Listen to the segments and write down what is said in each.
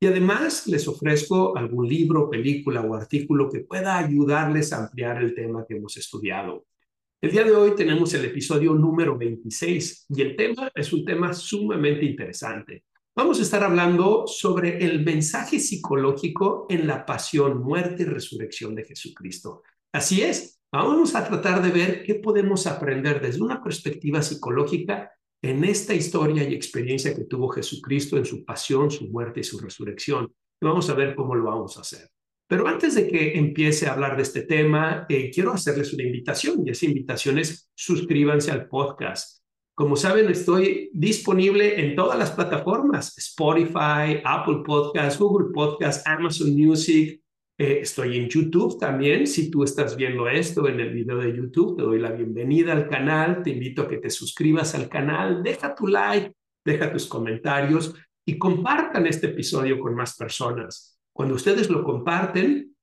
y además les ofrezco algún libro, película o artículo que pueda ayudarles a ampliar el tema que hemos estudiado. El día de hoy tenemos el episodio número 26 y el tema es un tema sumamente interesante. Vamos a estar hablando sobre el mensaje psicológico en la pasión, muerte y resurrección de Jesucristo. Así es, vamos a tratar de ver qué podemos aprender desde una perspectiva psicológica en esta historia y experiencia que tuvo Jesucristo en su pasión, su muerte y su resurrección. vamos a ver cómo lo vamos a hacer. Pero antes de que empiece a hablar de este tema, eh, quiero hacerles una invitación y esa invitación es suscríbanse al podcast. Como saben, estoy disponible en todas las plataformas, Spotify, Apple Podcasts, Google Podcasts, Amazon Music, eh, estoy en YouTube también. Si tú estás viendo esto en el video de YouTube, te doy la bienvenida al canal. Te invito a que te suscribas al canal. Deja tu like, deja tus comentarios y compartan este episodio con más personas. Cuando ustedes lo comparten,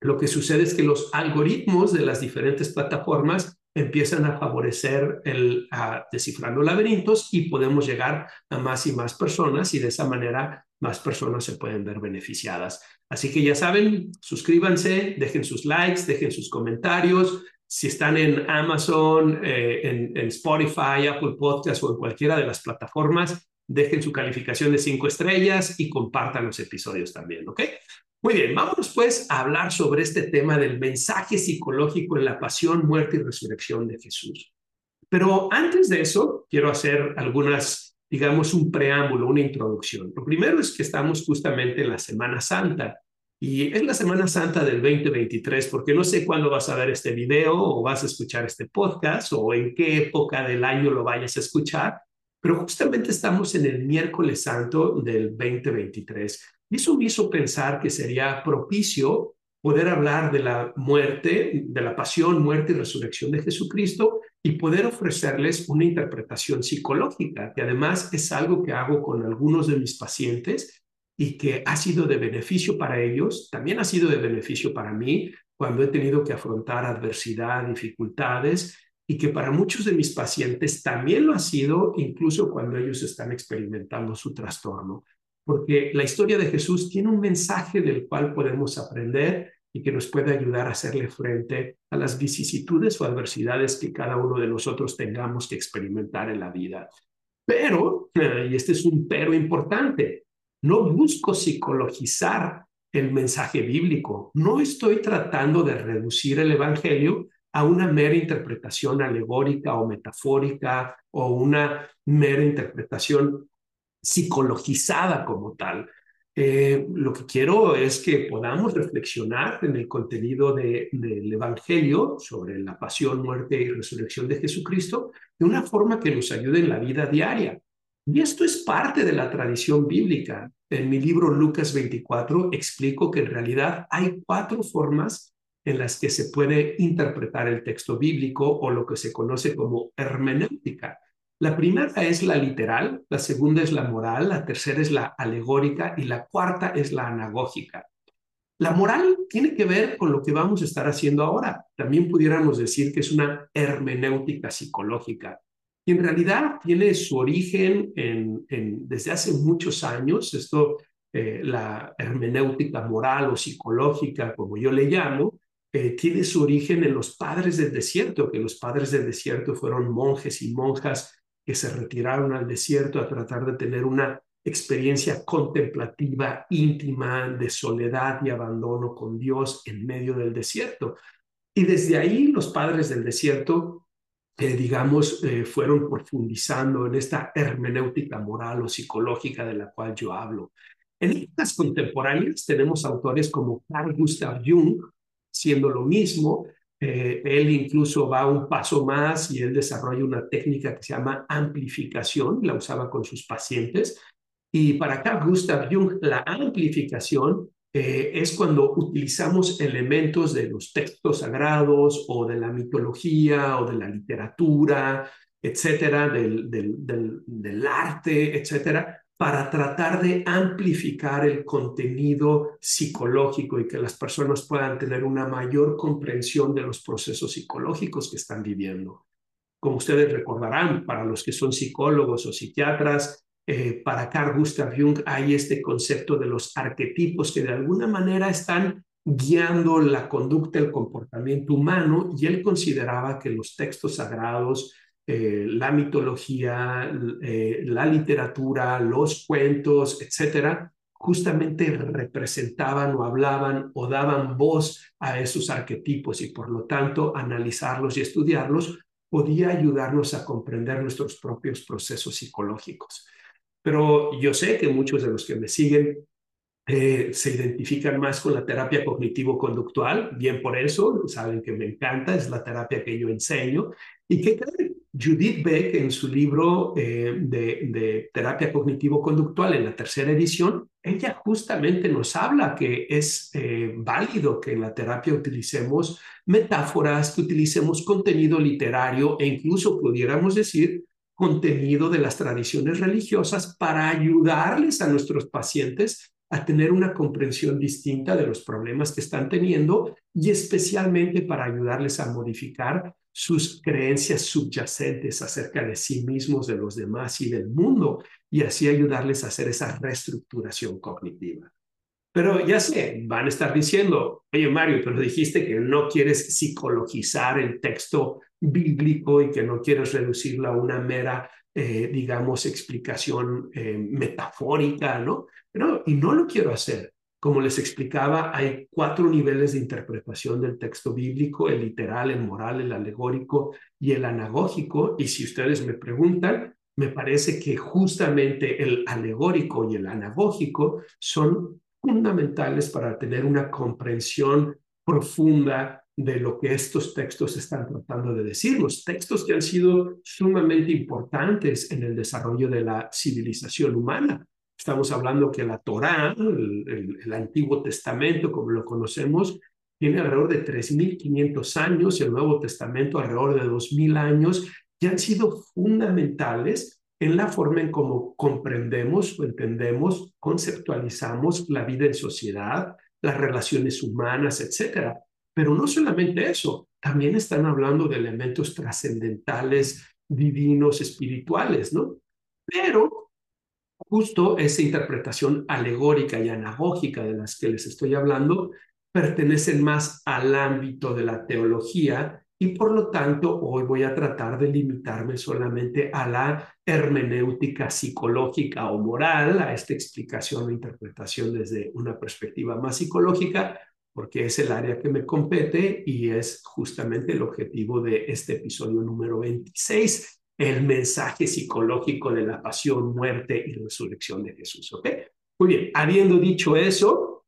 lo que sucede es que los algoritmos de las diferentes plataformas empiezan a favorecer el descifrando laberintos y podemos llegar a más y más personas y de esa manera más personas se pueden ver beneficiadas. Así que ya saben, suscríbanse, dejen sus likes, dejen sus comentarios. Si están en Amazon, eh, en, en, Spotify, Apple Podcasts o en cualquiera de las plataformas, dejen su calificación de cinco estrellas y compartan los episodios también, ¿ok? Muy bien, vámonos pues a hablar sobre este tema del mensaje psicológico en la pasión, muerte y resurrección de Jesús. Pero antes de eso, quiero hacer algunas digamos, un preámbulo, una introducción. Lo primero es que estamos justamente en la Semana Santa y es la Semana Santa del 2023 porque no sé cuándo vas a ver este video o vas a escuchar este podcast o en qué época del año lo vayas a escuchar, pero justamente estamos en el miércoles santo del 2023 y eso me hizo pensar que sería propicio poder hablar de la muerte, de la pasión, muerte y resurrección de Jesucristo y poder ofrecerles una interpretación psicológica, que además es algo que hago con algunos de mis pacientes y que ha sido de beneficio para ellos, también ha sido de beneficio para mí cuando he tenido que afrontar adversidad, dificultades, y que para muchos de mis pacientes también lo ha sido, incluso cuando ellos están experimentando su trastorno. Porque la historia de Jesús tiene un mensaje del cual podemos aprender y que nos puede ayudar a hacerle frente a las vicisitudes o adversidades que cada uno de nosotros tengamos que experimentar en la vida. Pero, eh, y este es un pero importante, no busco psicologizar el mensaje bíblico. No estoy tratando de reducir el Evangelio a una mera interpretación alegórica o metafórica o una mera interpretación psicologizada como tal. Eh, lo que quiero es que podamos reflexionar en el contenido del Evangelio sobre la pasión, muerte y resurrección de Jesucristo de una forma que nos ayude en la vida diaria. Y esto es parte de la tradición bíblica. En mi libro Lucas 24 explico que en realidad hay cuatro formas en las que se puede interpretar el texto bíblico o lo que se conoce como hermenéutica. La primera es la literal, la segunda es la moral, la tercera es la alegórica y la cuarta es la anagógica. La moral tiene que ver con lo que vamos a estar haciendo ahora. También pudiéramos decir que es una hermenéutica psicológica. Y en realidad tiene su origen en, desde hace muchos años. Esto, eh, la hermenéutica moral o psicológica, como yo le llamo, eh, tiene su origen en los padres del desierto, que los padres del desierto fueron monjes y monjas que se retiraron al desierto a tratar de tener una experiencia contemplativa, íntima, de soledad y abandono con Dios en medio del desierto. Y desde ahí los padres del desierto, eh, digamos, fueron profundizando en esta hermenéutica moral o psicológica de la cual yo hablo. En épocas contemporáneas tenemos autores como Carl Gustav Jung, siendo lo mismo, eh, él incluso va un paso más y él desarrolla una técnica que se llama amplificación, la usaba con sus pacientes. Y para Carl Gustav Jung, la amplificación eh, es cuando utilizamos elementos de los textos sagrados o de la mitología o de la literatura, etcétera, del, del, del arte, etcétera, para tratar de amplificar el contenido psicológico y que las personas puedan tener una mayor comprensión de los procesos psicológicos que están viviendo. Como ustedes recordarán, para los que son psicólogos o psiquiatras, eh, para Carl Gustav Jung hay este concepto de los arquetipos que de alguna manera están guiando la conducta, el comportamiento humano, y él consideraba que los textos sagrados, eh, la mitología, eh, la literatura, los cuentos, etcétera, justamente representaban o hablaban o daban voz a esos arquetipos y por lo tanto analizarlos y estudiarlos podía ayudarnos a comprender nuestros propios procesos psicológicos. Pero yo sé que muchos de los que me siguen eh, se identifican más con la terapia cognitivo-conductual, bien por eso, saben que me encanta, es la terapia que yo enseño, y que Judith Beck en su libro eh, de, terapia cognitivo-conductual en la tercera edición, ella justamente nos habla que es eh, válido que en la terapia utilicemos metáforas, que utilicemos contenido literario e incluso pudiéramos decir contenido de las tradiciones religiosas para ayudarles a nuestros pacientes a tener una comprensión distinta de los problemas que están teniendo y especialmente para ayudarles a modificar sus creencias subyacentes acerca de sí mismos, de los demás y del mundo, y así ayudarles a hacer esa reestructuración cognitiva. Pero ya sé, van a estar diciendo, oye Mario, pero dijiste que no quieres psicologizar el texto bíblico y que no quieres reducirlo a una mera, eh, digamos, explicación eh, metafórica, ¿no? Pero, y no lo quiero hacer. Como les explicaba, hay cuatro niveles de interpretación del texto bíblico, el literal, el moral, el alegórico y el anagógico. Y si ustedes me preguntan, me parece que justamente el alegórico y el anagógico son fundamentales para tener una comprensión profunda de lo que estos textos están tratando de decir, los textos que han sido sumamente importantes en el desarrollo de la civilización humana. Estamos hablando que la Torá, el, Antiguo Testamento, como lo conocemos, tiene alrededor de 3.500 años, el Nuevo Testamento alrededor de 2.000 años, y han sido fundamentales en la forma en cómo comprendemos o entendemos, conceptualizamos la vida en sociedad, las relaciones humanas, etc. Pero no solamente eso, también están hablando de elementos trascendentales, divinos, espirituales, ¿no? Pero justo esa interpretación alegórica y anagógica de las que les estoy hablando pertenecen más al ámbito de la teología y por lo tanto hoy voy a tratar de limitarme solamente a la hermenéutica psicológica o moral, a esta explicación o interpretación desde una perspectiva más psicológica, porque es el área que me compete y es justamente el objetivo de este episodio número 26 el mensaje psicológico de la pasión, muerte y resurrección de Jesús. ¿Ok? Muy bien, habiendo dicho eso,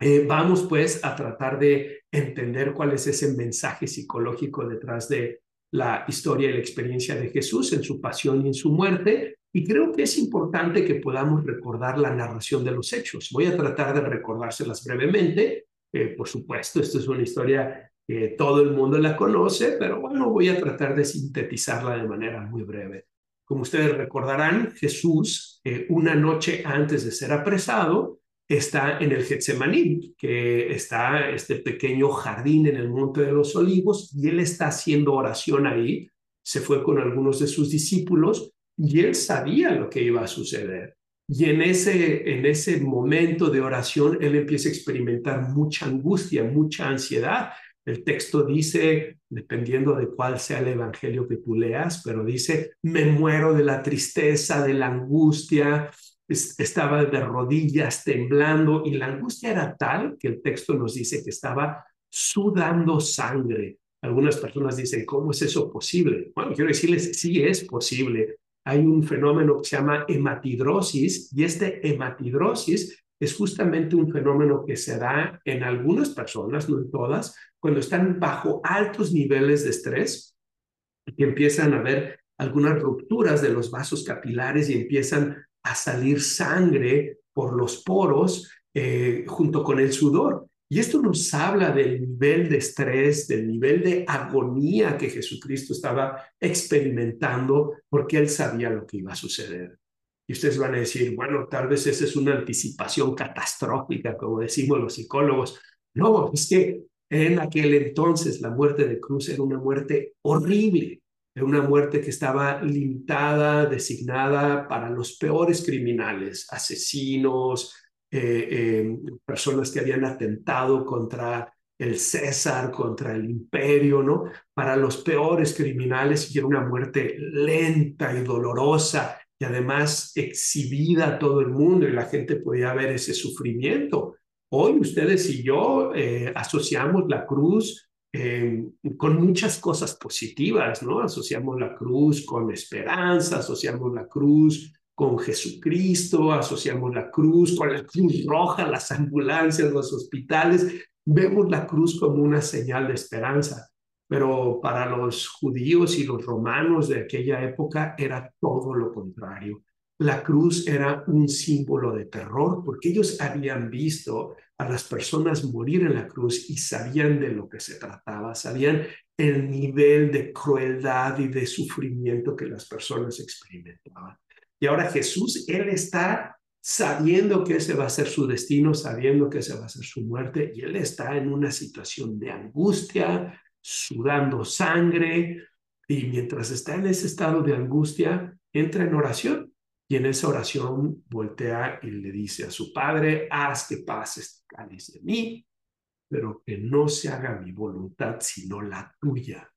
eh, vamos pues a tratar de entender cuál es ese mensaje psicológico detrás de la historia y la experiencia de Jesús en su pasión y en su muerte. Y creo que es importante que podamos recordar la narración de los hechos. Voy a tratar de recordárselas brevemente. Eh, por supuesto, esto es una historia que todo el mundo la conoce, pero bueno, voy a tratar de sintetizarla de manera muy breve. Como ustedes recordarán, Jesús, eh, una noche antes de ser apresado, está en el Getsemaní, que está este pequeño jardín en el Monte de los Olivos, y él está haciendo oración ahí. Se fue con algunos de sus discípulos y él sabía lo que iba a suceder. Y en ese, en ese momento de oración, él empieza a experimentar mucha angustia, mucha ansiedad, el texto dice, dependiendo de cuál sea el evangelio que tú leas, pero dice, me muero de la tristeza, de la angustia, estaba de rodillas temblando y la angustia era tal que el texto nos dice que estaba sudando sangre. Algunas personas dicen, ¿cómo es eso posible? Bueno, quiero decirles, sí es posible. Hay un fenómeno que se llama hematidrosis y este hematidrosis es justamente un fenómeno que se da en algunas personas, no en todas, cuando están bajo altos niveles de estrés y empiezan a haber algunas rupturas de los vasos capilares y empiezan a salir sangre por los poros eh, junto con el sudor. Y esto nos habla del nivel de estrés, del nivel de agonía que Jesucristo estaba experimentando porque él sabía lo que iba a suceder. Y ustedes van a decir, bueno, tal vez esa es una anticipación catastrófica, como decimos los psicólogos. No, es que en aquel entonces la muerte de cruz era una muerte horrible, era una muerte que estaba limitada, designada para los peores criminales, asesinos, eh, eh, personas que habían atentado contra el César, contra el imperio, ¿no? Para los peores criminales y era una muerte lenta y dolorosa y además exhibida a todo el mundo y la gente podía ver ese sufrimiento. Hoy ustedes y yo eh, asociamos la cruz eh, con muchas cosas positivas, ¿no? Asociamos la cruz con esperanza, asociamos la cruz con Jesucristo, asociamos la cruz con la cruz roja, las ambulancias, los hospitales, vemos la cruz como una señal de esperanza pero para los judíos y los romanos de aquella época era todo lo contrario. La cruz era un símbolo de terror porque ellos habían visto a las personas morir en la cruz y sabían de lo que se trataba, sabían el nivel de crueldad y de sufrimiento que las personas experimentaban. Y ahora Jesús, Él está sabiendo que ese va a ser su destino, sabiendo que ese va a ser su muerte, y Él está en una situación de angustia, sudando sangre, y mientras está en ese estado de angustia, entra en oración. Y en esa oración voltea y le dice a su padre, haz que pases este cáliz de mí, pero que no se haga mi voluntad sino la tuya.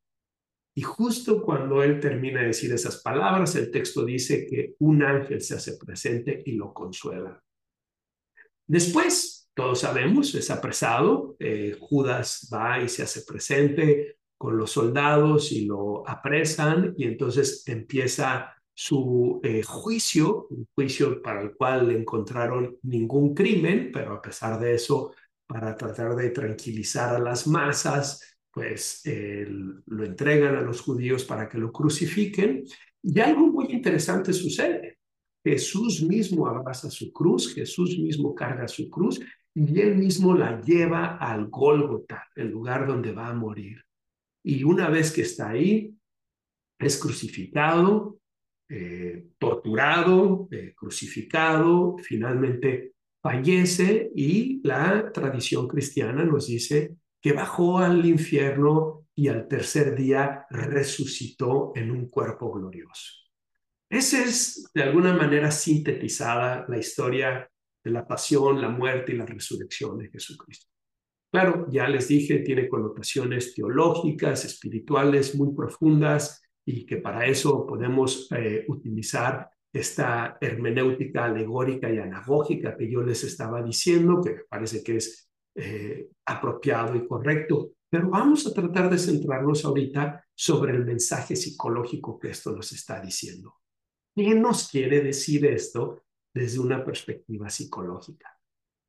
Y justo cuando él termina de decir esas palabras, el texto dice que un ángel se hace presente y lo consuela. Después, todos sabemos, es apresado, eh, Judas va y se hace presente con los soldados y lo apresan y entonces empieza su eh, juicio, un juicio para el cual le encontraron ningún crimen, pero a pesar de eso, para tratar de tranquilizar a las masas, pues lo entregan a los judíos para que lo crucifiquen. Y algo muy interesante sucede. Jesús mismo abraza su cruz, Jesús mismo carga su cruz y él mismo la lleva al Gólgota, el lugar donde va a morir. Y una vez que está ahí, es crucificado, eh, torturado, eh, crucificado, finalmente fallece y la tradición cristiana nos dice que bajó al infierno y al tercer día resucitó en un cuerpo glorioso. Esa es de alguna manera sintetizada la historia la pasión, la muerte y la resurrección de Jesucristo. Claro, ya les dije, tiene connotaciones teológicas, espirituales muy profundas y que para eso podemos eh, utilizar esta hermenéutica alegórica y anagógica que yo les estaba diciendo, que parece que es eh, apropiado y correcto. Pero vamos a tratar de centrarnos ahorita sobre el mensaje psicológico que esto nos está diciendo. ¿Qué nos quiere decir esto desde una perspectiva psicológica.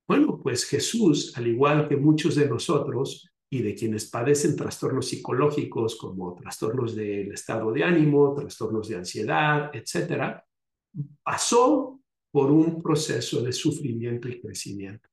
Bueno, pues Jesús, al igual que muchos de nosotros y de quienes padecen trastornos psicológicos como trastornos del estado de ánimo, trastornos de ansiedad, etcétera, pasó por un proceso de sufrimiento y crecimiento.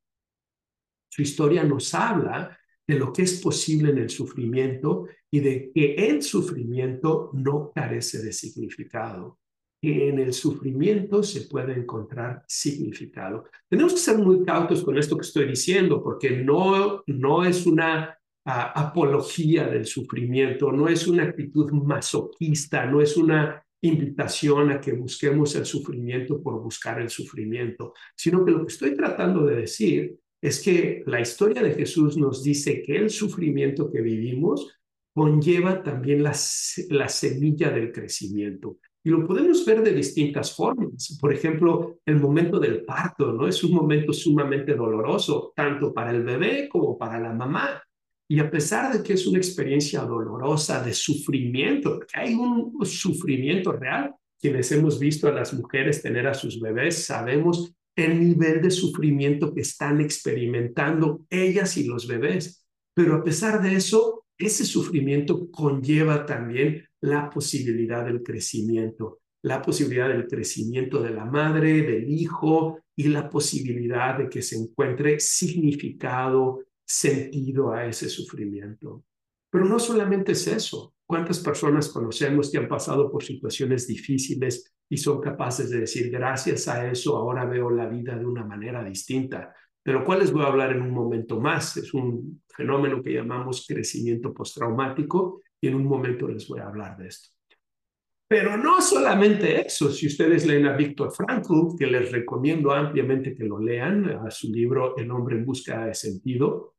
Su historia nos habla de lo que es posible en el sufrimiento y de que el sufrimiento no carece de significado que en el sufrimiento se puede encontrar significado. Tenemos que ser muy cautos con esto que estoy diciendo, porque no, no es una apología del sufrimiento, no es una actitud masoquista, no es una invitación a que busquemos el sufrimiento por buscar el sufrimiento, sino que lo que estoy tratando de decir es que la historia de Jesús nos dice que el sufrimiento que vivimos conlleva también la, la semilla del crecimiento. Y lo podemos ver de distintas formas. Por ejemplo, el momento del parto, ¿no? Es un momento sumamente doloroso, tanto para el bebé como para la mamá. Y a pesar de que es una experiencia dolorosa, de sufrimiento, hay un sufrimiento real, quienes hemos visto a las mujeres tener a sus bebés, sabemos el nivel de sufrimiento que están experimentando ellas y los bebés. Pero a pesar de eso, ese sufrimiento conlleva también la posibilidad del crecimiento, la posibilidad del crecimiento de la madre, del hijo y la posibilidad de que se encuentre significado, sentido a ese sufrimiento. Pero no solamente es eso. ¿Cuántas personas conocemos que han pasado por situaciones difíciles y son capaces de decir, gracias a eso ahora veo la vida de una manera distinta? De lo cual les voy a hablar en un momento más. Es un fenómeno que llamamos crecimiento postraumático y en un momento les voy a hablar de esto. Pero no solamente eso, si ustedes leen a Víctor Frankl, que les recomiendo ampliamente que lo lean, a su libro El hombre en busca de sentido,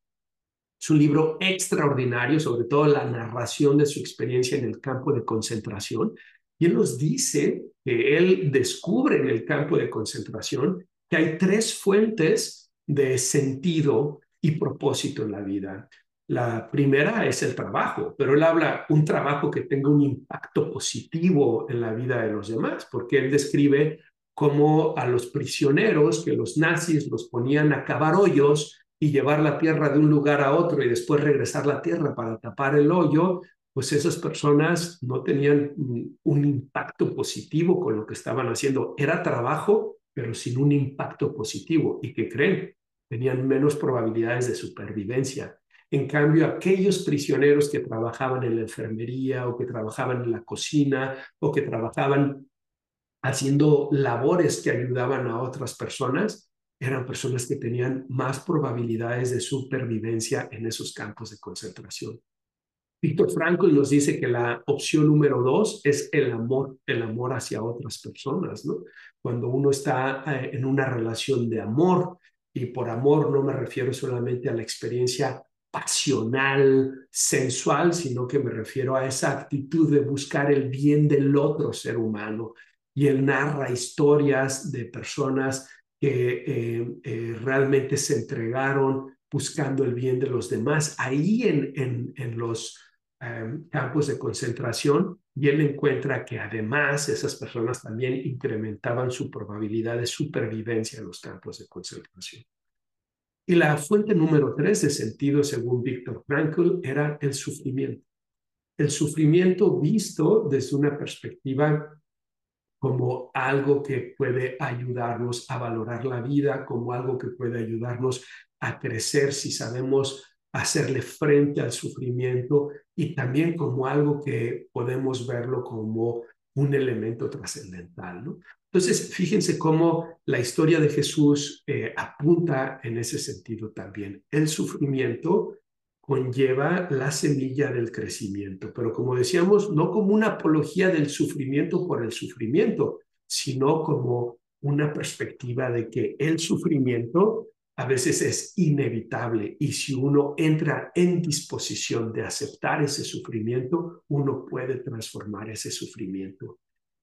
es un libro extraordinario, sobre todo la narración de su experiencia en el campo de concentración. Y él nos dice que él descubre en el campo de concentración que hay tres fuentes de sentido y propósito en la vida. La primera es el trabajo, pero él habla un trabajo que tenga un impacto positivo en la vida de los demás, porque él describe cómo a los prisioneros que los nazis los ponían a cavar hoyos y llevar la tierra de un lugar a otro y después regresar la tierra para tapar el hoyo, pues esas personas no tenían un impacto positivo con lo que estaban haciendo. Era trabajo, pero sin un impacto positivo. ¿Y qué creen? Tenían menos probabilidades de supervivencia. En cambio, aquellos prisioneros que trabajaban en la enfermería o que trabajaban en la cocina o que trabajaban haciendo labores que ayudaban a otras personas, eran personas que tenían más probabilidades de supervivencia en esos campos de concentración. Víctor Frankl nos dice que la opción número dos es el amor, el amor hacia otras personas, ¿no? Cuando uno está eh, en una relación de amor, y por amor no me refiero solamente a la experiencia pasional, sensual, sino que me refiero a esa actitud de buscar el bien del otro ser humano. Y él narra historias de personas que eh, eh, realmente se entregaron buscando el bien de los demás ahí en, en, los em, campos de concentración y él encuentra que además esas personas también incrementaban su probabilidad de supervivencia en los campos de concentración. Y la fuente número tres de sentido, según Víctor Frankl, era el sufrimiento. El sufrimiento visto desde una perspectiva como algo que puede ayudarnos a valorar la vida, como algo que puede ayudarnos a crecer si sabemos hacerle frente al sufrimiento y también como algo que podemos verlo como un elemento trascendental. Entonces, fíjense cómo la historia de Jesús eh, apunta en ese sentido también. El sufrimiento conlleva la semilla del crecimiento, pero como decíamos, no como una apología del sufrimiento por el sufrimiento, sino como una perspectiva de que el sufrimiento a veces es inevitable y si uno entra en disposición de aceptar ese sufrimiento, uno puede transformar ese sufrimiento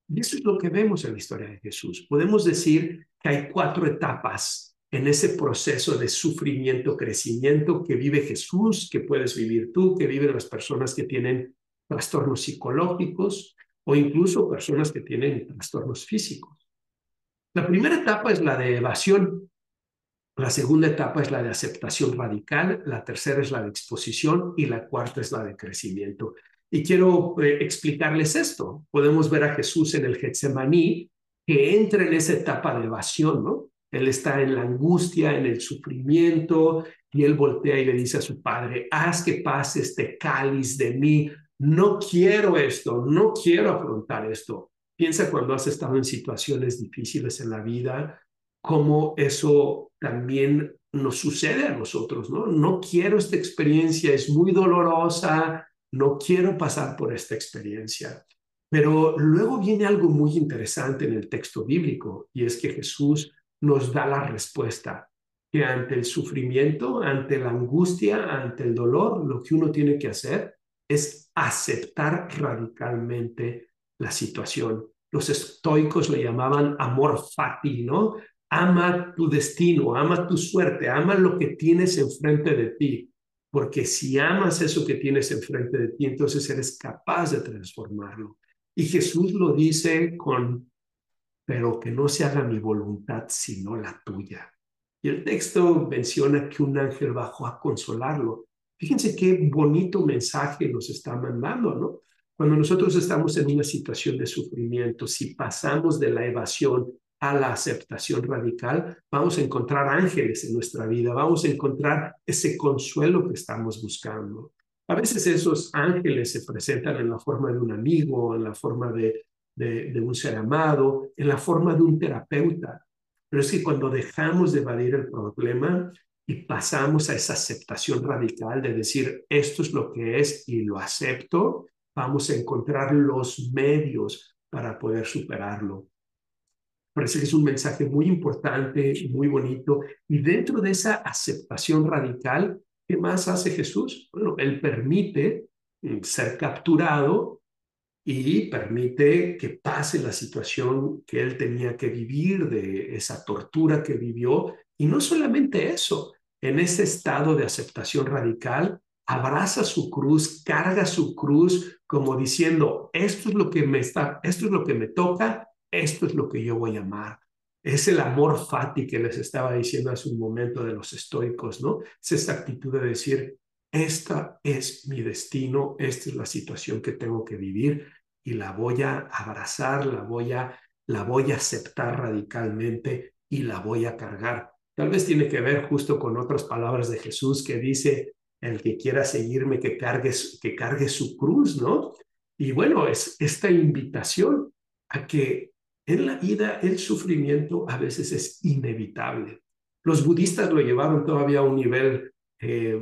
y eso es lo que vemos en la historia de Jesús. Podemos decir que hay cuatro etapas en ese proceso de sufrimiento, crecimiento que vive Jesús, que puedes vivir tú, que viven las personas que tienen trastornos psicológicos o incluso personas que tienen trastornos físicos. La primera etapa es la de evasión, la segunda etapa es la de aceptación radical, la tercera es la de exposición y la cuarta es la de crecimiento. Y quiero eh, explicarles esto. Podemos ver a Jesús en el Getsemaní que entra en esa etapa de evasión, ¿no? Él está en la angustia, en el sufrimiento, y él voltea y le dice a su padre, haz que pase este cáliz de mí, no quiero esto, no quiero afrontar esto. Piensa cuando has estado en situaciones difíciles en la vida, cómo eso también nos sucede a nosotros, ¿no? No quiero esta experiencia, es muy dolorosa, no quiero pasar por esta experiencia. Pero luego viene algo muy interesante en el texto bíblico y es que Jesús nos da la respuesta que ante el sufrimiento, ante la angustia, ante el dolor, lo que uno tiene que hacer es aceptar radicalmente la situación. Los estoicos le llamaban amor fati, ¿no? Ama tu destino, ama tu suerte, ama lo que tienes enfrente de ti porque si amas eso que tienes enfrente de ti, entonces eres capaz de transformarlo. Y Jesús lo dice con, pero que no se haga mi voluntad sino la tuya. Y el texto menciona que un ángel bajó a consolarlo. Fíjense qué bonito mensaje nos está mandando, ¿no? Cuando nosotros estamos en una situación de sufrimiento, si pasamos de la evasión a la aceptación radical, vamos a encontrar ángeles en nuestra vida, vamos a encontrar ese consuelo que estamos buscando. A veces esos ángeles se presentan en la forma de un amigo, en la forma de, de, un ser amado, en la forma de un terapeuta. Pero es que cuando dejamos de evadir el problema y pasamos a esa aceptación radical de decir, esto es lo que es y lo acepto, vamos a encontrar los medios para poder superarlo. Parece que es un mensaje muy importante, muy bonito. Y dentro de esa aceptación radical, ¿qué más hace Jesús? Bueno, Él permite mm, ser capturado y permite que pase la situación que Él tenía que vivir, de esa tortura que vivió. Y no solamente eso, en ese estado de aceptación radical, abraza su cruz, carga su cruz como diciendo, esto es lo que me está, esto es lo que me toca, esto es lo que yo voy a amar. Es el amor fati que les estaba diciendo hace un momento de los estoicos, ¿no? Es esta actitud de decir, esta es mi destino, esta es la situación que tengo que vivir y la voy a abrazar, la voy a, la voy a aceptar radicalmente y la voy a cargar. Tal vez tiene que ver justo con otras palabras de Jesús que dice, el que quiera seguirme, que cargue, que cargue su cruz, ¿no? Y bueno, es esta invitación a que en la vida el sufrimiento a veces es inevitable. Los budistas lo llevaron todavía a un nivel, eh,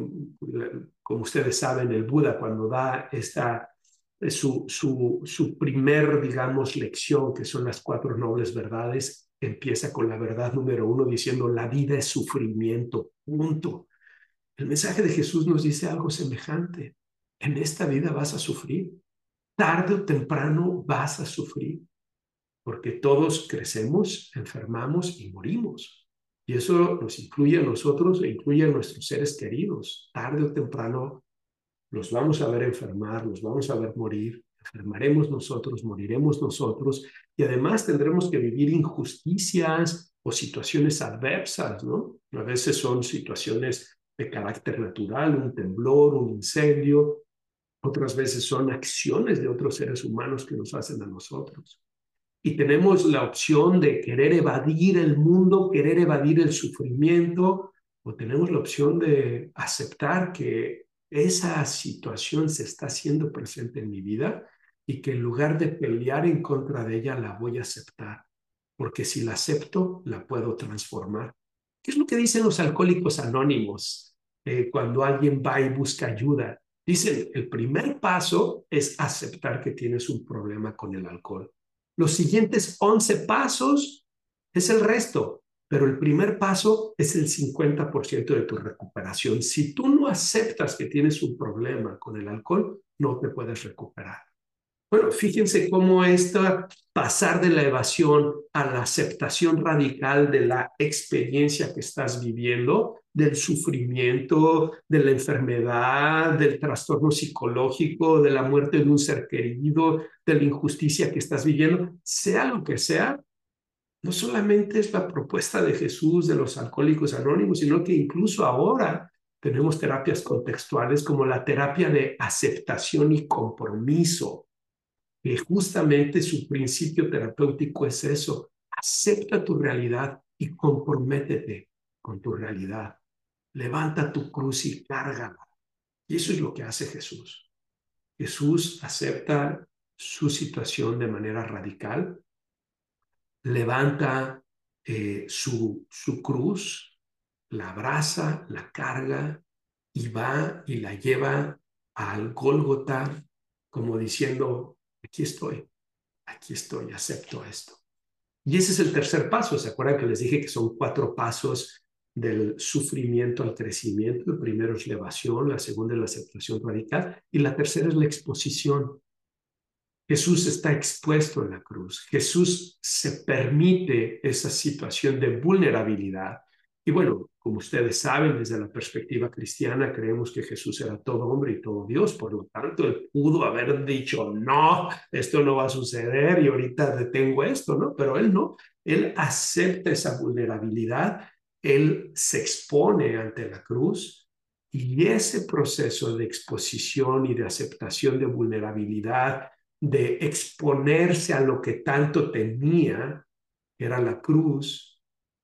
como ustedes saben, el Buda cuando da esta, su, su, su primer, digamos, lección, que son las cuatro nobles verdades, empieza con la verdad número uno diciendo, la vida es sufrimiento, punto. El mensaje de Jesús nos dice algo semejante. En esta vida vas a sufrir. Tarde o temprano vas a sufrir. Porque todos crecemos, enfermamos y morimos. Y eso nos incluye a nosotros e incluye a nuestros seres queridos. Tarde o temprano los vamos a ver enfermar, los vamos a ver morir, enfermaremos nosotros, moriremos nosotros y además tendremos que vivir injusticias o situaciones adversas, ¿no? A veces son situaciones de carácter natural, un temblor, un incendio. Otras veces son acciones de otros seres humanos que nos hacen a nosotros. Y tenemos la opción de querer evadir el mundo, querer evadir el sufrimiento, o tenemos la opción de aceptar que esa situación se está haciendo presente en mi vida y que en lugar de pelear en contra de ella, la voy a aceptar. Porque si la acepto, la puedo transformar. ¿Qué es lo que dicen los alcohólicos anónimos eh, cuando alguien va y busca ayuda? Dicen, el primer paso es aceptar que tienes un problema con el alcohol. Los siguientes 11 pasos es el resto, pero el primer paso es el 50% de tu recuperación. Si tú no aceptas que tienes un problema con el alcohol, no te puedes recuperar. Bueno, fíjense cómo esta pasar de la evasión a la aceptación radical de la experiencia que estás viviendo, del sufrimiento, de la enfermedad, del trastorno psicológico, de la muerte de un ser querido, de la injusticia que estás viviendo, sea lo que sea, no solamente es la propuesta de Jesús de los alcohólicos anónimos, sino que incluso ahora tenemos terapias contextuales como la terapia de aceptación y compromiso que justamente su principio terapéutico es eso. Acepta tu realidad y comprométete con tu realidad. Levanta tu cruz y cárgala. Y eso es lo que hace Jesús. Jesús acepta su situación de manera radical, levanta eh, su, su cruz, la abraza, la carga y va y la lleva al Gólgota como diciendo, aquí estoy, aquí estoy, acepto esto. Y ese es el tercer paso. ¿Se acuerdan que les dije que son cuatro pasos del sufrimiento al crecimiento? El primero es la evasión, la segunda es la aceptación radical y la tercera es la exposición. Jesús está expuesto en la cruz. Jesús se permite esa situación de vulnerabilidad. Y bueno, como ustedes saben, desde la perspectiva cristiana, creemos que Jesús era todo hombre y todo Dios, por lo tanto, él pudo haber dicho, no, esto no va a suceder y ahorita detengo esto, ¿no? Pero él no, él acepta esa vulnerabilidad, él se expone ante la cruz Y ese proceso de exposición y de aceptación de vulnerabilidad, de exponerse a lo que tanto tenía, era la cruz,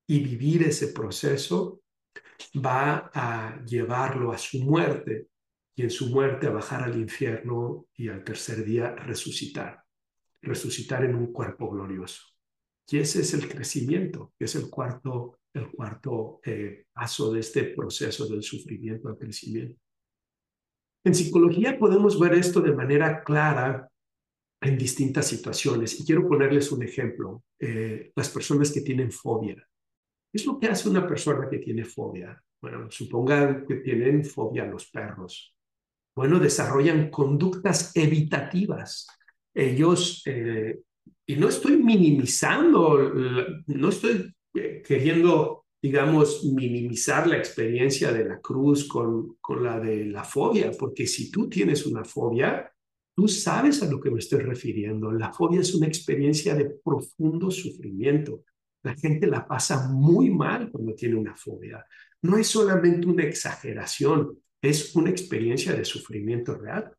y vivir ese proceso, va a llevarlo a su muerte y en su muerte a bajar al infierno y al tercer día resucitar, resucitar en un cuerpo glorioso. Y ese es el crecimiento, que es el cuarto, el cuarto eh, paso de este proceso del sufrimiento al crecimiento. En psicología podemos ver esto de manera clara en distintas situaciones. Y quiero ponerles un ejemplo. Eh, las personas que tienen fobia. ¿Qué es lo que hace una persona que tiene fobia? Bueno, supongan que tienen fobia a los perros. Bueno, desarrollan conductas evitativas. Ellos, eh, y no estoy minimizando, no estoy eh, queriendo, digamos, minimizar la experiencia de la cruz con, con la de la fobia, porque si tú tienes una fobia, Tú sabes a lo que me estoy refiriendo. La fobia es una experiencia de profundo sufrimiento. La gente la pasa muy mal cuando tiene una fobia. No es solamente una exageración, es una experiencia de sufrimiento real.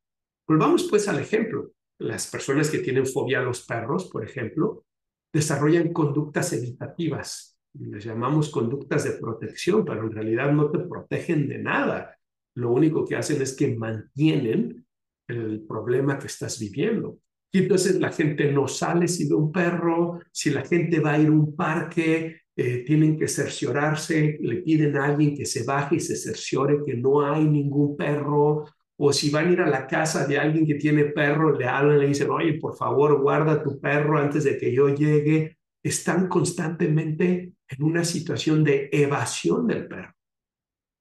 Volvamos pues al ejemplo. Las personas que tienen fobia a los perros, por ejemplo, desarrollan conductas evitativas. Les llamamos conductas de protección, pero en realidad no te protegen de nada. Lo único que hacen es que mantienen el problema que estás viviendo. Y entonces la gente no sale si ve un perro, si la gente va a ir a un parque, eh, tienen que cerciorarse, le piden a alguien que se baje y se cerciore que no hay ningún perro, o si van a ir a la casa de alguien que tiene perro, le hablan, le dicen, oye, por favor, guarda tu perro antes de que yo llegue. Están constantemente en una situación de evasión del perro.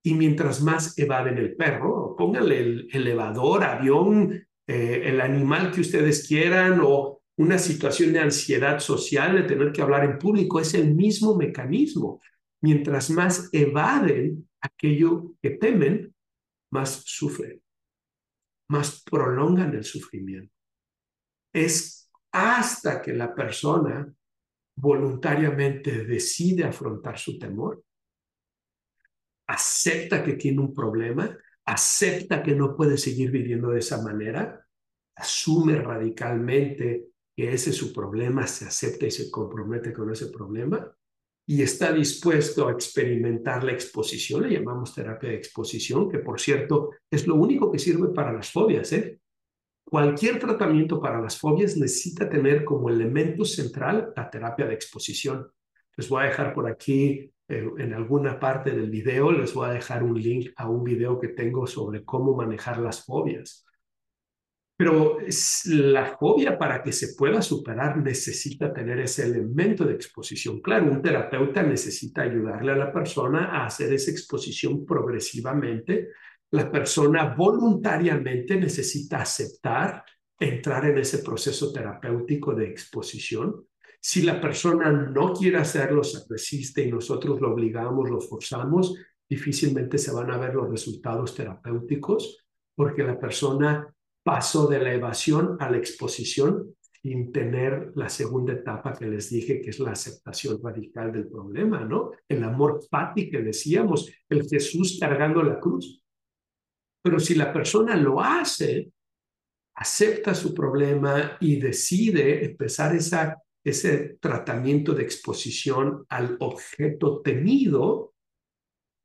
Y mientras más evaden el perro, pónganle el elevador, avión, eh, el animal que ustedes quieran o una situación de ansiedad social, de tener que hablar en público, es el mismo mecanismo. Mientras más evaden aquello que temen, más sufren, más prolongan el sufrimiento. Es hasta que la persona voluntariamente decide afrontar su temor acepta que tiene un problema, acepta que no puede seguir viviendo de esa manera, asume radicalmente que ese es su problema, se acepta y se compromete con ese problema y está dispuesto a experimentar la exposición, le llamamos terapia de exposición, que por cierto es lo único que sirve para las fobias. ¿eh? Cualquier tratamiento para las fobias necesita tener como elemento central la terapia de exposición. Les voy a dejar por aquí en alguna parte del video les voy a dejar un link a un video que tengo sobre cómo manejar las fobias. Pero la fobia para que se pueda superar necesita tener ese elemento de exposición. Claro, un terapeuta necesita ayudarle a la persona a hacer esa exposición progresivamente. La persona voluntariamente necesita aceptar entrar en ese proceso terapéutico de exposición si la persona no quiere hacerlo, se resiste y nosotros lo obligamos, lo forzamos, difícilmente se van a ver los resultados terapéuticos porque la persona pasó de la evasión a la exposición sin tener la segunda etapa que les dije, que es la aceptación radical del problema, ¿no? El amor fati que decíamos, el Jesús cargando la cruz. Pero si la persona lo hace, acepta su problema y decide empezar esa ese tratamiento de exposición al objeto temido,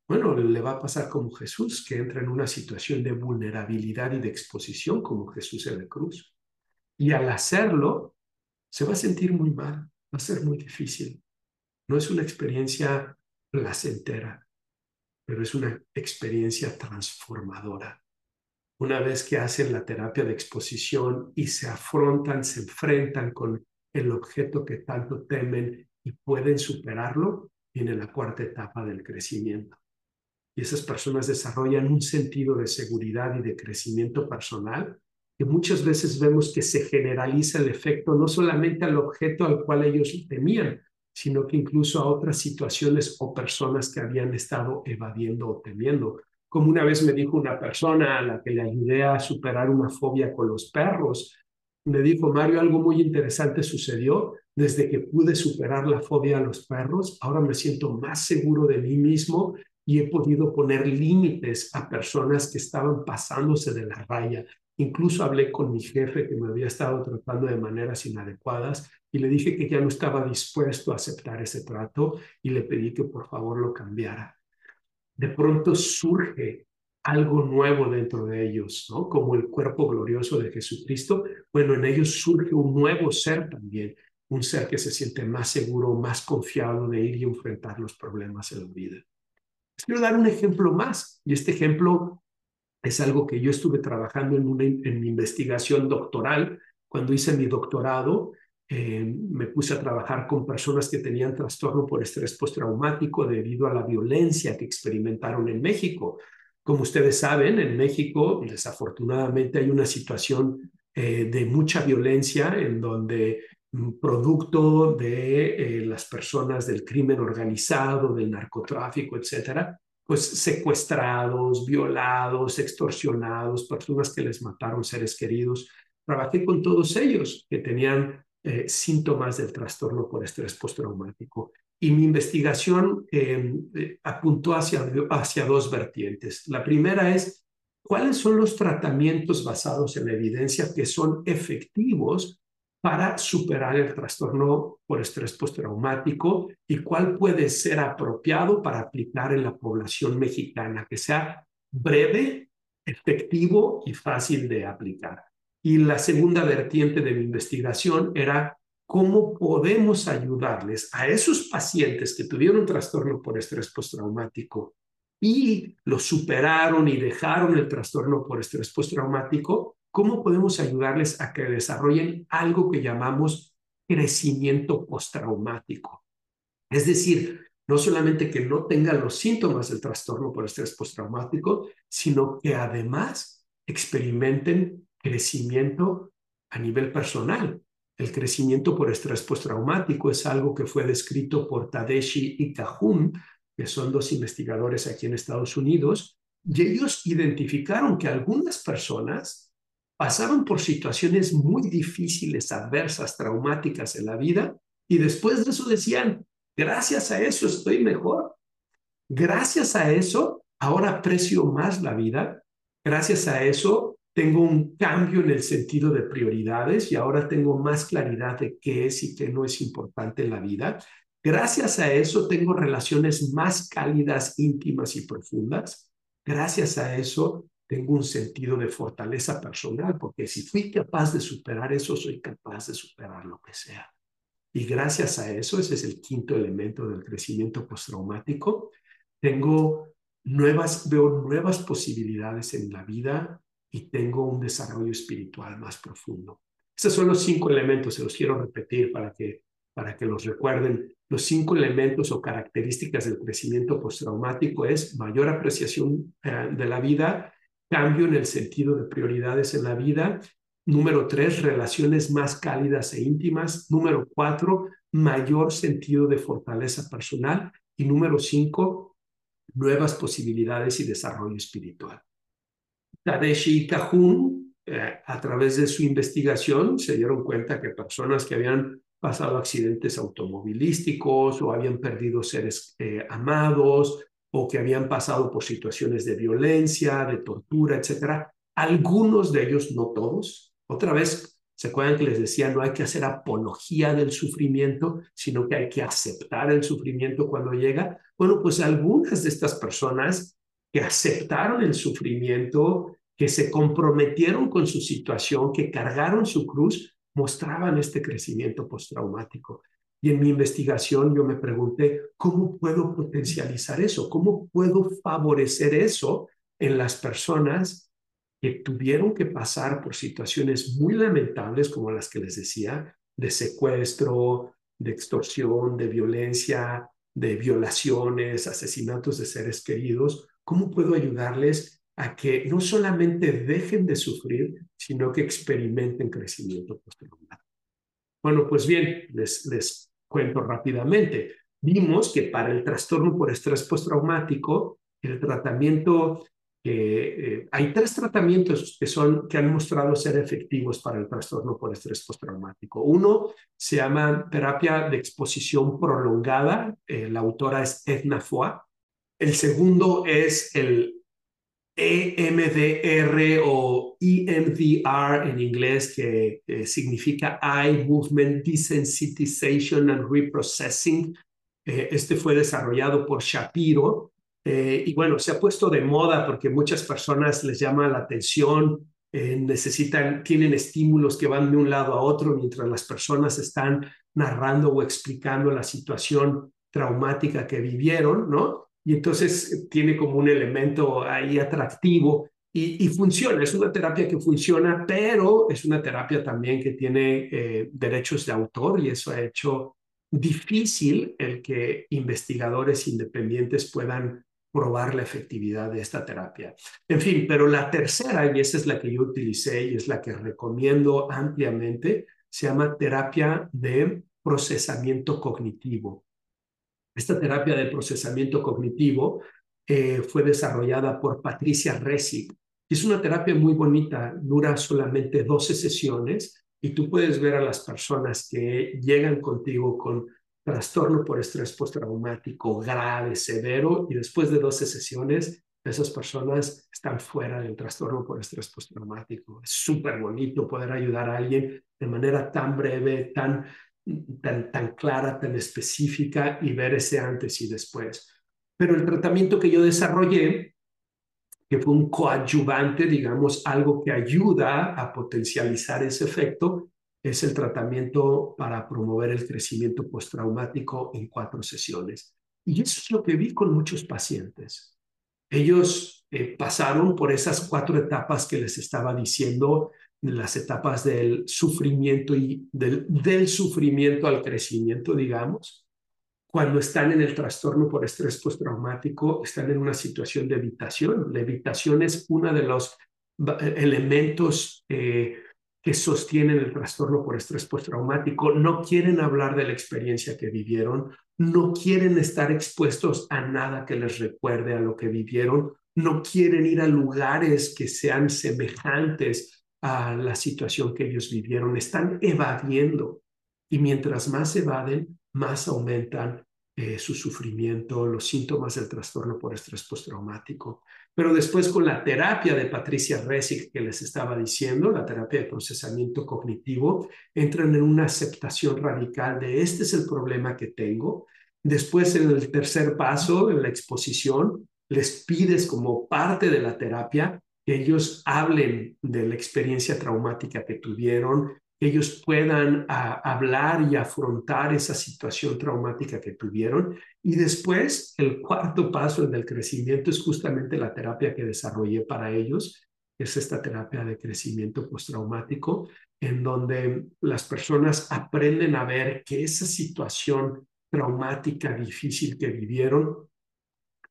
bueno, le va a pasar como Jesús, que entra en una situación de vulnerabilidad y de exposición como Jesús en la cruz. Y al hacerlo, se va a sentir muy mal, va a ser muy difícil. No es una experiencia placentera, pero es una experiencia transformadora. Una vez que hacen la terapia de exposición y se afrontan, se enfrentan con el objeto que tanto temen y pueden superarlo, viene la cuarta etapa del crecimiento. Y esas personas desarrollan un sentido de seguridad y de crecimiento personal que muchas veces vemos que se generaliza el efecto no solamente al objeto al cual ellos temían, sino que incluso a otras situaciones o personas que habían estado evadiendo o temiendo. Como una vez me dijo una persona a la que le ayudé a superar una fobia con los perros, me dijo, Mario, algo muy interesante sucedió desde que pude superar la fobia a los perros. Ahora me siento más seguro de mí mismo y he podido poner límites a personas que estaban pasándose de la raya. Incluso hablé con mi jefe que me había estado tratando de maneras inadecuadas y le dije que ya no estaba dispuesto a aceptar ese trato y le pedí que por favor lo cambiara. De pronto surge algo nuevo dentro de ellos, ¿no? Como el cuerpo glorioso de Jesucristo. Bueno, en ellos surge un nuevo ser también, un ser que se siente más seguro, más confiado de ir y enfrentar los problemas en la vida. Quiero dar un ejemplo más, y este ejemplo es algo que yo estuve trabajando en, una, mi investigación doctoral. Cuando hice mi doctorado, eh, me puse a trabajar con personas que tenían trastorno por estrés postraumático debido a la violencia que experimentaron en México. Como ustedes saben, en México desafortunadamente hay una situación eh, de mucha violencia en donde mm, producto de eh, las personas del crimen organizado, del narcotráfico, etcétera, pues secuestrados, violados, extorsionados, personas que les mataron seres queridos. Trabajé con todos ellos que tenían eh, síntomas del trastorno por estrés postraumático y mi investigación em, eh, apuntó hacia, hacia dos vertientes. La primera es, ¿cuáles son los tratamientos basados en evidencia que son efectivos para superar el trastorno por estrés postraumático y cuál puede ser apropiado para aplicar en la población mexicana, que sea breve, efectivo y fácil de aplicar. Y la segunda vertiente de mi investigación era cómo podemos ayudarles a esos pacientes que tuvieron trastorno por estrés postraumático y lo superaron y dejaron el trastorno por estrés postraumático, cómo podemos ayudarles a que desarrollen algo que llamamos crecimiento postraumático. Es decir, no solamente que no tengan los síntomas del trastorno por estrés postraumático, sino que además experimenten crecimiento a nivel personal, el crecimiento por estrés postraumático es algo que fue descrito por Tadashi y Cajun, que son dos investigadores aquí en Estados Unidos, y ellos identificaron que algunas personas pasaron por situaciones muy difíciles, adversas, traumáticas en la vida, y después de eso decían, gracias a eso estoy mejor. Gracias a eso, ahora aprecio más la vida. Gracias a eso, tengo un cambio en el sentido de prioridades y ahora tengo más claridad de qué es y qué no es importante en la vida. Gracias a eso tengo relaciones más cálidas, íntimas y profundas. Gracias a eso tengo un sentido de fortaleza personal, porque si fui capaz de superar eso, soy capaz de superar lo que sea. Y gracias a eso, ese es el quinto elemento del crecimiento postraumático, tengo nuevas, veo nuevas posibilidades en la vida, y tengo un desarrollo espiritual más profundo. Estos son los cinco elementos, se los quiero repetir para que, para que los recuerden. Los cinco elementos o características del crecimiento postraumático es mayor apreciación eh, de la vida, cambio en el sentido de prioridades en la vida. Número tres, relaciones más cálidas e íntimas. Número cuatro, mayor sentido de fortaleza personal. Y número cinco, nuevas posibilidades y desarrollo espiritual. Tadeshi y Cajun, eh, a través de su investigación, se dieron cuenta que personas que habían pasado accidentes automovilísticos o habían perdido seres eh, amados o que habían pasado por situaciones de violencia, de tortura, etcétera, algunos de ellos, no todos, otra vez, ¿se acuerdan que les decía no hay que hacer apología del sufrimiento, sino que hay que aceptar el sufrimiento cuando llega? Bueno, pues algunas de estas personas que aceptaron el sufrimiento, que se comprometieron con su situación, que cargaron su cruz, mostraban este crecimiento postraumático. Y en mi investigación yo me pregunté, ¿cómo puedo potencializar eso? ¿Cómo puedo favorecer eso en las personas que tuvieron que pasar por situaciones muy lamentables como las que les decía, de secuestro, de extorsión, de violencia, de violaciones, asesinatos de seres queridos? ¿Cómo puedo ayudarles a que no solamente dejen de sufrir, sino que experimenten crecimiento postraumático? Bueno, pues bien, les, les cuento rápidamente. Vimos que para el trastorno por estrés postraumático, el tratamiento, eh, hay tres tratamientos que, son, que han mostrado ser efectivos para el trastorno por estrés postraumático. Uno se llama terapia de exposición prolongada, eh, la autora es Edna Foa, El segundo es el EMDR o EMDR en inglés, que significa Eye Movement Desensitization and Reprocessing. Eh, este fue desarrollado por Shapiro eh, y bueno, se ha puesto de moda porque muchas personas les llama la atención, eh, necesitan, tienen estímulos que van de un lado a otro mientras las personas están narrando o explicando la situación traumática que vivieron, ¿no? Y entonces tiene como un elemento ahí atractivo y, funciona, es una terapia que funciona, pero es una terapia también que tiene eh, derechos de autor y eso ha hecho difícil el que investigadores independientes puedan probar la efectividad de esta terapia. En fin, pero la tercera, y esa es la que yo utilicé y es la que recomiendo ampliamente, se llama terapia de procesamiento cognitivo. Esta terapia de procesamiento cognitivo eh, fue desarrollada por Patricia Resig. Es una terapia muy bonita, dura solamente 12 sesiones y tú puedes ver a las personas que llegan contigo con trastorno por estrés postraumático grave, severo, y después de 12 sesiones, esas personas están fuera del trastorno por estrés postraumático. Es súper bonito poder ayudar a alguien de manera tan breve, tan, tan, clara, tan específica y ver ese antes y después. Pero el tratamiento que yo desarrollé, que fue un coadyuvante, digamos, algo que ayuda a potencializar ese efecto, es el tratamiento para promover el crecimiento postraumático en cuatro sesiones. Y eso es lo que vi con muchos pacientes. Ellos eh, pasaron por esas cuatro etapas que les estaba diciendo, las etapas del sufrimiento y del, del sufrimiento al crecimiento, digamos. Cuando están en el trastorno por estrés postraumático, están en una situación de evitación. La evitación es uno de los elementos eh, que sostienen el trastorno por estrés postraumático no quieren hablar de la experiencia que vivieron, no quieren estar expuestos a nada que les recuerde a lo que vivieron, no quieren ir a lugares que sean semejantes a la situación que ellos vivieron, están evadiendo y mientras más evaden, más aumentan eh, su sufrimiento, los síntomas del trastorno por estrés postraumático. Pero después con la terapia de Patricia Resig que les estaba diciendo, la terapia de procesamiento cognitivo, entran en una aceptación radical de este es el problema que tengo. Después en el tercer paso, en la exposición, les pides como parte de la terapia que ellos hablen de la experiencia traumática que tuvieron, ellos puedan hablar y afrontar esa situación traumática que tuvieron. Y después, el cuarto paso, el del crecimiento, es justamente la terapia que desarrollé para ellos, es esta terapia de crecimiento postraumático, en donde las personas aprenden a ver que esa situación traumática, difícil que vivieron,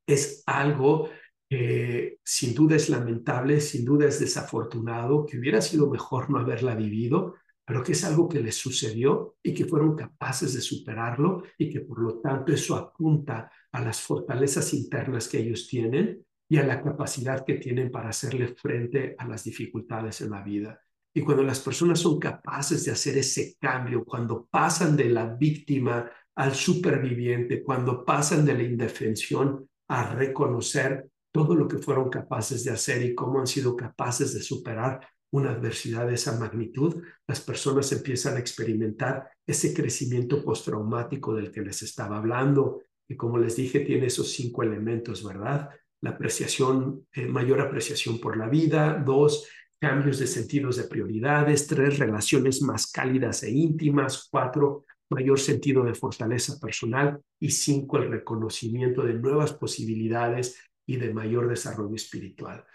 es algo que sin duda es lamentable, sin duda es desafortunado, que hubiera sido mejor no haberla vivido, pero que es algo que les sucedió y que fueron capaces de superarlo y que por lo tanto eso apunta a las fortalezas internas que ellos tienen y a la capacidad que tienen para hacerle frente a las dificultades en la vida. Y cuando las personas son capaces de hacer ese cambio, cuando pasan de la víctima al superviviente, cuando pasan de la indefensión a reconocer todo lo que fueron capaces de hacer y cómo han sido capaces de superar una adversidad de esa magnitud, las personas empiezan a experimentar ese crecimiento postraumático del que les estaba hablando, y como les dije, tiene esos cinco elementos, ¿verdad? La apreciación, eh, mayor apreciación por la vida, dos, cambios de sentidos de prioridades, tres, relaciones más cálidas e íntimas, cuatro, mayor sentido de fortaleza personal y cinco, el reconocimiento de nuevas posibilidades y de mayor desarrollo espiritual.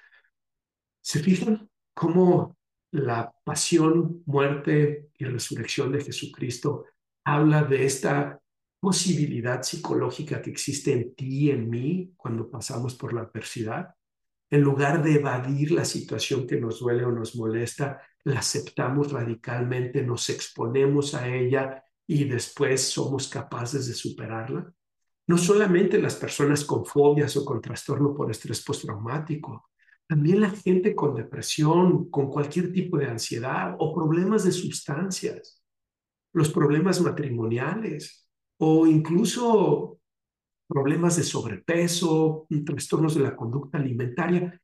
¿Se fijan? cómo la pasión, muerte y resurrección de Jesucristo habla de esta posibilidad psicológica que existe en ti y en mí cuando pasamos por la adversidad. En lugar de evadir la situación que nos duele o nos molesta, la aceptamos radicalmente, nos exponemos a ella y después somos capaces de superarla. No solamente las personas con fobias o con trastorno por estrés postraumático, también la gente con depresión, con cualquier tipo de ansiedad o problemas de sustancias, los problemas matrimoniales o incluso problemas de sobrepeso, trastornos de la conducta alimentaria,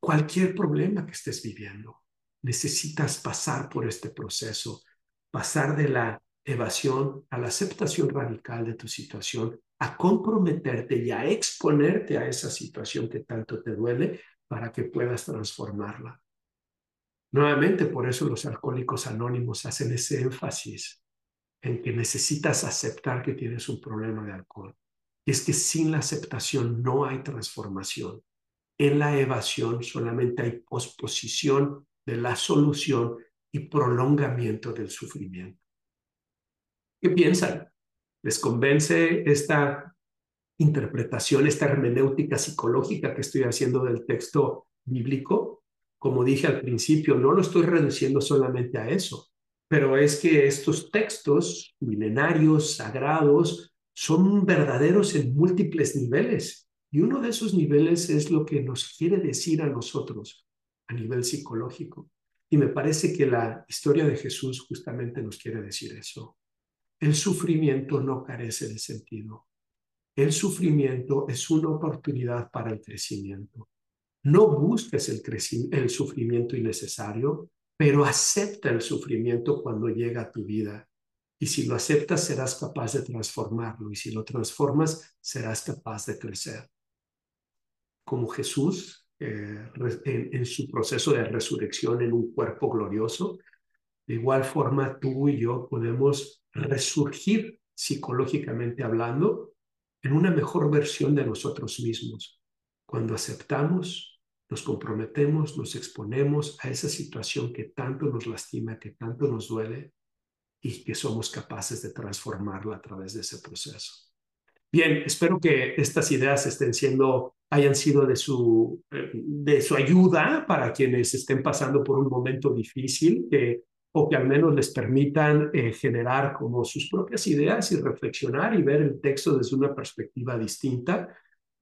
cualquier problema que estés viviendo, necesitas pasar por este proceso, pasar de la evasión a la aceptación radical de tu situación, a comprometerte y a exponerte a esa situación que tanto te duele para que puedas transformarla. Nuevamente, por eso los alcohólicos anónimos hacen ese énfasis en que necesitas aceptar que tienes un problema de alcohol. Y es que sin la aceptación no hay transformación. En la evasión solamente hay posposición de la solución y prolongamiento del sufrimiento. ¿Qué piensan? ¿Les convence esta interpretación, esta hermenéutica psicológica que estoy haciendo del texto bíblico? Como dije al principio, no lo estoy reduciendo solamente a eso, pero es que estos textos milenarios, sagrados, son verdaderos en múltiples niveles. Y uno de esos niveles es lo que nos quiere decir a nosotros a nivel psicológico. Y me parece que la historia de Jesús justamente nos quiere decir eso. El sufrimiento no carece de sentido. El sufrimiento es una oportunidad para el crecimiento. No busques el, sufrimiento innecesario, pero acepta el sufrimiento cuando llega a tu vida. Y si lo aceptas, serás capaz de transformarlo. Y si lo transformas, serás capaz de crecer. Como Jesús, eh, en, su proceso de resurrección en un cuerpo glorioso, de igual forma tú y yo podemos resurgir psicológicamente hablando en una mejor versión de nosotros mismos. Cuando aceptamos, nos comprometemos, nos exponemos a esa situación que tanto nos lastima, que tanto nos duele y que somos capaces de transformarla a través de ese proceso. Bien, espero que estas ideas estén siendo, hayan sido de su, eh, de su ayuda para quienes estén pasando por un momento difícil, que o que al menos les permitan eh, generar como sus propias ideas y reflexionar y ver el texto desde una perspectiva distinta.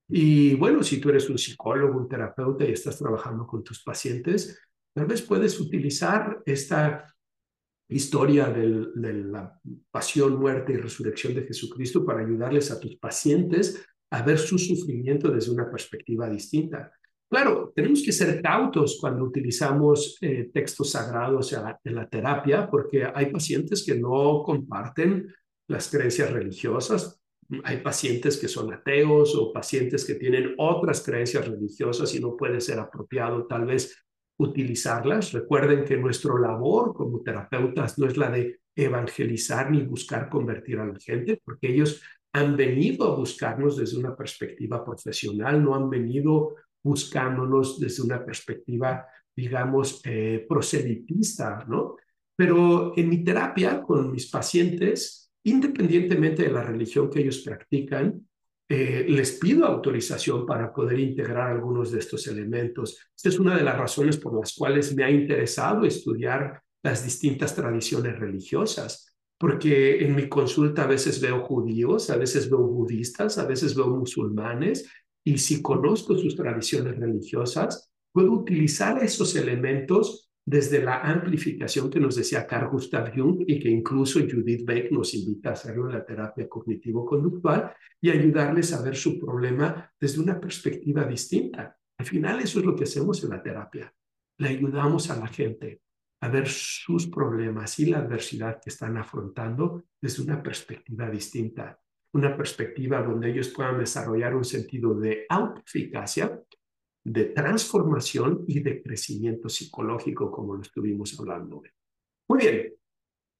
Y bueno, si tú eres un psicólogo, un terapeuta y estás trabajando con tus pacientes, tal vez puedes utilizar esta historia de la pasión, muerte y resurrección de Jesucristo para ayudarles a tus pacientes a ver su sufrimiento desde una perspectiva distinta. Claro, tenemos que ser cautos cuando utilizamos eh, textos sagrados en la, terapia, porque hay pacientes que no comparten las creencias religiosas, hay pacientes que son ateos o pacientes que tienen otras creencias religiosas y no puede ser apropiado tal vez utilizarlas. Recuerden que nuestra labor como terapeutas no es la de evangelizar ni buscar convertir a la gente, porque ellos han venido a buscarnos desde una perspectiva profesional, no han venido buscándonos desde una perspectiva, digamos, eh, proselitista, ¿no? Pero en mi terapia con mis pacientes, independientemente de la religión que ellos practican, eh, les pido autorización para poder integrar algunos de estos elementos. Esta es una de las razones por las cuales me ha interesado estudiar las distintas tradiciones religiosas, porque en mi consulta a veces veo judíos, a veces veo budistas, a veces veo musulmanes, y si conozco sus tradiciones religiosas, puedo utilizar esos elementos desde la amplificación que nos decía Carl Gustav Jung y que incluso Judith Beck nos invita a hacerlo en la terapia cognitivo-conductual y ayudarles a ver su problema desde una perspectiva distinta. Al final eso es lo que hacemos en la terapia. Le ayudamos a la gente a ver sus problemas y la adversidad que están afrontando desde una perspectiva distinta una perspectiva donde ellos puedan desarrollar un sentido de autoeficacia, de transformación y de crecimiento psicológico, como lo estuvimos hablando. Muy bien,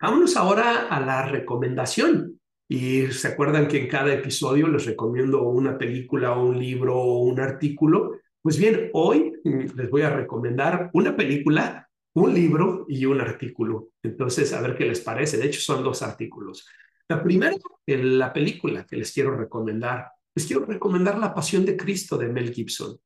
vámonos ahora a la recomendación. Y se acuerdan que en cada episodio les recomiendo una película o un libro o un artículo. Pues bien, hoy mm, les voy a recomendar una película, un libro y un artículo. Entonces, a ver qué les parece. De hecho, son dos artículos. La primera, la película que les quiero recomendar, les quiero recomendar La Pasión de Cristo de Mel Gibson.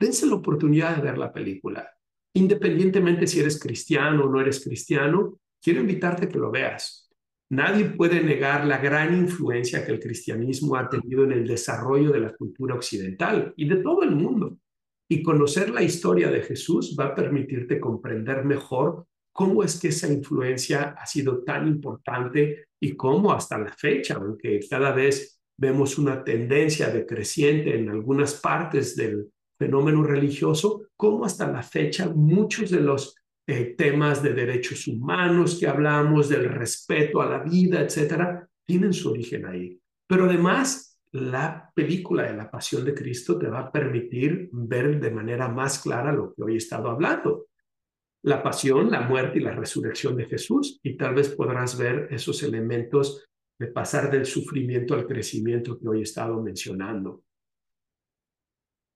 Dense la oportunidad de ver la película. Independientemente si eres cristiano o no eres cristiano, quiero invitarte a que lo veas. Nadie puede negar la gran influencia que el cristianismo ha tenido en el desarrollo de la cultura occidental y de todo el mundo. Y conocer la historia de Jesús va a permitirte comprender mejor cómo es que esa influencia ha sido tan importante y cómo hasta la fecha, aunque cada vez vemos una tendencia decreciente en algunas partes del fenómeno religioso, como hasta la fecha muchos de los eh, temas de derechos humanos que hablamos, del respeto a la vida, etcétera, tienen su origen ahí. Pero además, la película de la Pasión de Cristo te va a permitir ver de manera más clara lo que hoy he estado hablando. La pasión, la muerte y la resurrección de Jesús, y tal vez podrás ver esos elementos de pasar del sufrimiento al crecimiento que hoy he estado mencionando.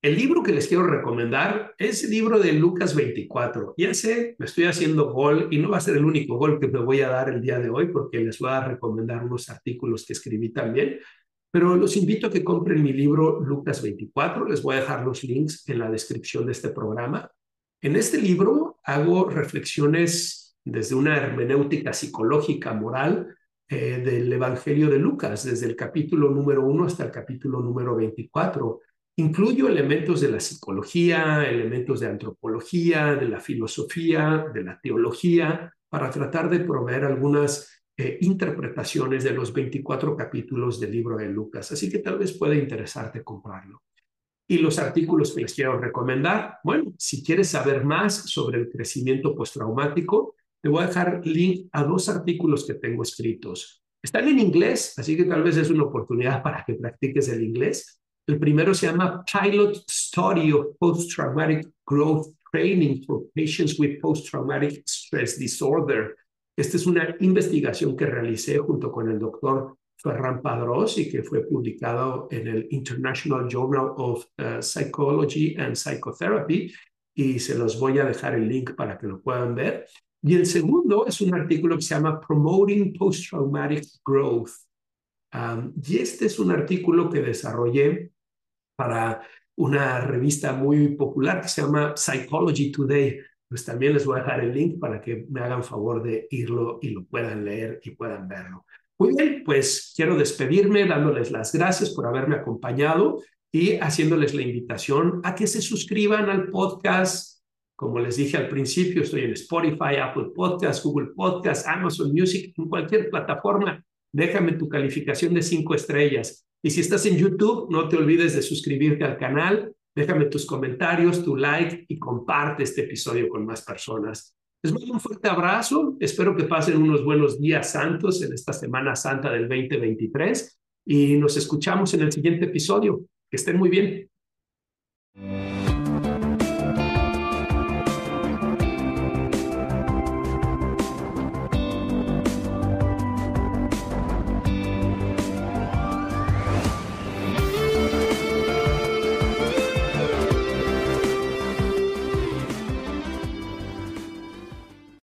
El libro que les quiero recomendar es el libro de Lucas 24. Ya sé, me estoy haciendo gol y no va a ser el único gol que me voy a dar el día de hoy porque les voy a recomendar unos artículos que escribí también, pero los invito a que compren mi libro Lucas 24. Les voy a dejar los links en la descripción de este programa. En este libro hago reflexiones desde una hermenéutica psicológica moral eh, del Evangelio de Lucas, desde el capítulo número 1 hasta el capítulo número 24 Incluyo elementos de la psicología, elementos de antropología, de la filosofía, de la teología, para tratar de proveer algunas eh, interpretaciones de los 24 capítulos del libro de Lucas. Así que tal vez pueda interesarte comprarlo. Y los artículos que les quiero recomendar, bueno, si quieres saber más sobre el crecimiento postraumático, te voy a dejar link a dos artículos que tengo escritos. Están en inglés, así que tal vez es una oportunidad para que practiques el inglés. El primero se llama Pilot Study of Post-Traumatic Growth Training for Patients with Post-Traumatic Stress Disorder. Esta es una investigación que realicé junto con el doctor Ferran Padrós y que fue publicado en el International Journal of uh, Psychology and Psychotherapy y se los voy a dejar el link para que lo puedan ver. Y el segundo es un artículo que se llama Promoting Post-Traumatic Growth. Y este es un artículo que desarrollé para una revista muy popular que se llama Psychology Today. Pues también les voy a dejar el link para que me hagan favor de irlo y lo puedan leer y puedan verlo. Muy bien, pues quiero despedirme dándoles las gracias por haberme acompañado y haciéndoles la invitación a que se suscriban al podcast. Como les dije al principio, estoy en Spotify, Apple Podcast, Google Podcast, Amazon Music, en cualquier plataforma. Déjame tu calificación de cinco estrellas. Y si estás en YouTube, no te olvides de suscribirte al canal, déjame tus comentarios, tu like y comparte este episodio con más personas. Les mando un fuerte abrazo, espero que pasen unos buenos días santos en esta Semana Santa del 2023 y nos escuchamos en el siguiente episodio. Que estén muy bien.